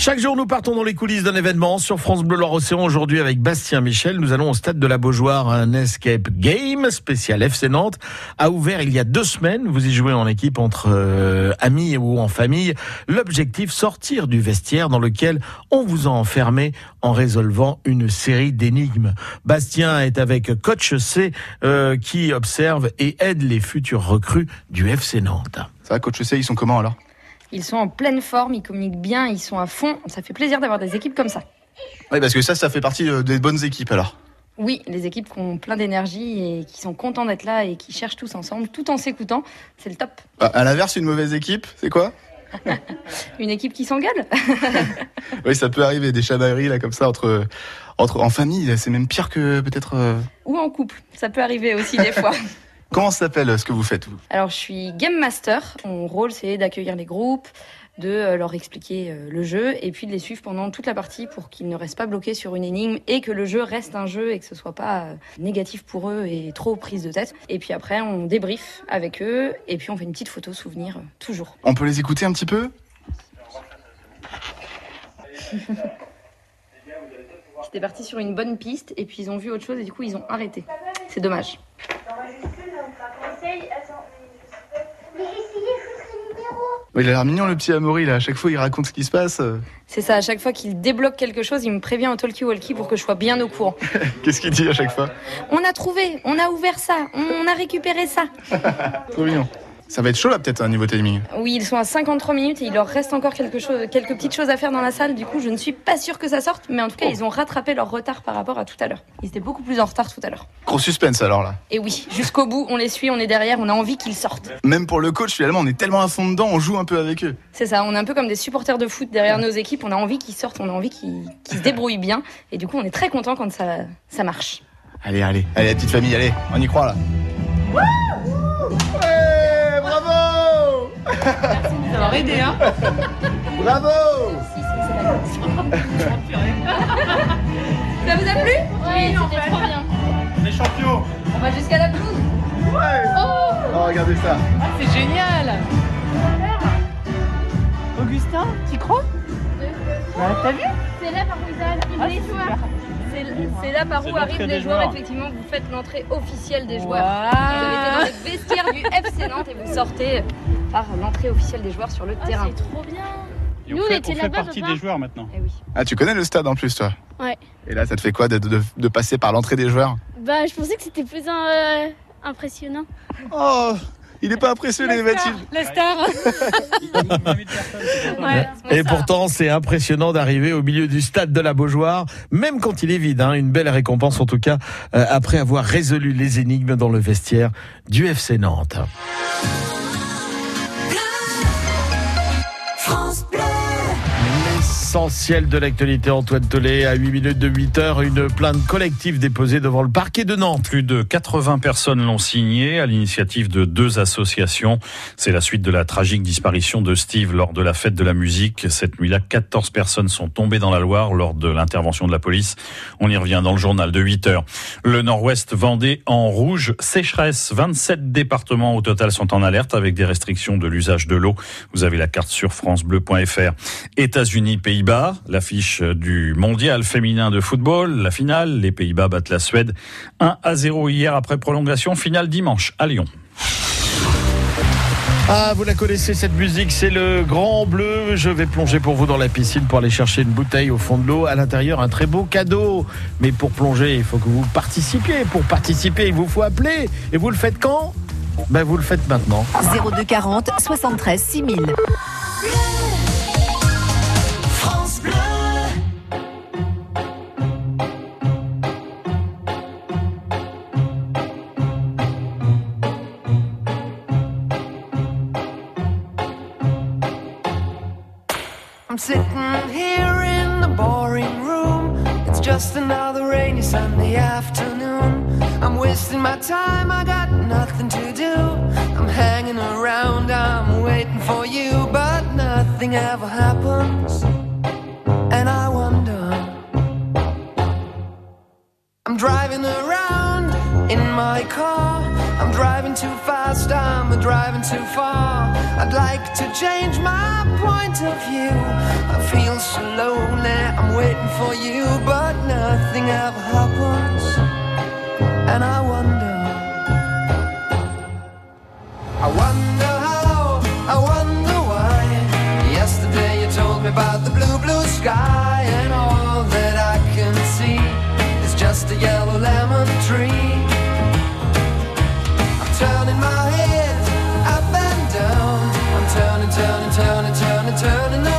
Chaque jour, nous partons dans les coulisses d'un événement sur France Bleu Loire-Océan. Aujourd'hui, avec Bastien Michel, nous allons au stade de la Beaujoire. Un escape game spécial FC Nantes a ouvert il y a deux semaines. Vous y jouez en équipe entre euh, amis ou en famille. L'objectif, sortir du vestiaire dans lequel on vous a enfermé en résolvant une série d'énigmes. Bastien est avec Coach C euh, qui observe et aide les futurs recrues du FC Nantes. Ça va, Coach C, ils sont comment alors? Ils sont en pleine forme, ils communiquent bien, ils sont à fond. Ça fait plaisir d'avoir des équipes comme ça. Oui, parce que ça, ça fait partie euh, des bonnes équipes alors. Oui, les équipes qui ont plein d'énergie et qui sont contents d'être là et qui cherchent tous ensemble, tout en s'écoutant, c'est le top. À, à l'inverse, une mauvaise équipe, c'est quoi? Une équipe qui s'engueule? Oui, ça peut arriver, des chamailleries là comme ça entre, entre en famille, c'est même pire que peut-être. euh, ou en couple, ça peut arriver aussi des fois. Comment s'appelle euh, ce que vous faites vous? Alors je suis game master. Mon rôle c'est d'accueillir les groupes, de euh, leur expliquer euh, le jeu et puis de les suivre pendant toute la partie pour qu'ils ne restent pas bloqués sur une énigme et que le jeu reste un jeu et que ce soit pas négatif pour eux et trop prise de tête. Et puis après on débrief avec eux et puis on fait une petite photo souvenir toujours. On peut les écouter un petit peu? J'étais partie sur une bonne piste et puis ils ont vu autre chose et du coup ils ont arrêté. C'est dommage. Oui, Il a l'air mignon le petit Amaury là, à chaque fois il raconte ce qui se passe. C'est ça, à chaque fois qu'il débloque quelque chose, il me prévient au talkie-walkie pour que je sois bien au courant. Qu'est-ce qu'il dit à chaque fois? On a trouvé, on a ouvert ça, on a récupéré ça. Trop mignon. Ça va être chaud là peut-être un niveau timing. Oui, ils sont à 53 minutes et il leur reste encore quelque chose, quelques petites choses à faire dans la salle. Du coup, je ne suis pas sûre que ça sorte, mais en tout cas, ils ont rattrapé leur retard par rapport à tout à l'heure. Ils étaient beaucoup plus en retard tout à l'heure. Gros suspense alors là. Et oui, jusqu'au bout, on les suit, on est derrière, on a envie qu'ils sortent. Même pour le coach finalement, on est tellement à fond dedans, on joue un peu avec eux. C'est ça, on est un peu comme des supporters de foot derrière nos équipes. On a envie qu'ils sortent, on a envie qu'ils se débrouillent bien. Et du coup, on est très content quand ça, ça marche. Allez, allez, allez la petite famille, allez, on y croit là. Bravo d'avoir aidé, hein. Bravo. Ça vous a plu? Oui, c'était trop bien. Les champions. On va jusqu'à la pelouse. Ouais. Oh, regardez ça. Ah, c'est génial. Augustin, tu crois? Bah, T'as vu? C'est là par où ils arrivent Ah, les joueurs. C'est là par où arrivent les joueurs. Effectivement, vous faites l'entrée officielle des joueurs. Vous mettez dans les vestiaires du FC Nantes et vous sortez par l'entrée officielle des joueurs sur le terrain. C'est trop bien. Et Nous, on on fait, était on fait là-bas, partie des joueurs maintenant. Eh oui. Ah, tu connais le stade en plus toi? Ouais. Et là, ça te fait quoi de, de- de passer par l'entrée des joueurs? Bah, je pensais que c'était plus euh, impressionnant. Oh Il est pas impressionné, Mathilde La star Ouais. Et pourtant, c'est impressionnant d'arriver au milieu du stade de la Beaujoire, même quand il est vide. hein. Une belle récompense en tout cas, euh, après avoir résolu les énigmes dans le vestiaire du FC Nantes. L'essentiel de l'actualité, Antoine Tollet, à 8 minutes de 8 heures, une plainte collective déposée devant le parquet de Nantes. Plus de 80 personnes l'ont signé à l'initiative de deux associations. C'est la suite de la tragique disparition de Steve lors de la fête de la musique. Cette nuit-là, 14 personnes sont tombées dans la Loire lors de l'intervention de la police. On y revient dans le journal de 8 heures. Le nord-ouest Vendée en rouge, sécheresse. 27 départements au total sont en alerte avec des restrictions de l'usage de l'eau. Vous avez la carte sur francebleu.fr. États-Unis, Pays-Bas, l'affiche du mondial féminin de football, la finale. Les Pays-Bas battent la Suède 1 à 0 hier après prolongation. Finale dimanche à Lyon. Ah, vous la connaissez cette musique, c'est le Grand Bleu. Je vais plonger pour vous dans la piscine pour aller chercher une bouteille au fond de l'eau. À l'intérieur, un très beau cadeau. Mais pour plonger, il faut que vous participiez. Pour participer, il vous faut appeler. Et vous le faites quand? Ben, vous le faites maintenant. 02 40 73 6000. I'm sitting here in the boring room. It's just another rainy Sunday afternoon. I'm wasting my time, I got nothing to do. I'm hanging around, I'm waiting for you, but nothing ever happens. And I wonder. I'm driving around in my car. I'm driving too fast, I'm driving too far. I'd like to change my point of view. I feel so lonely, I'm waiting for you, but nothing ever happens. And I turning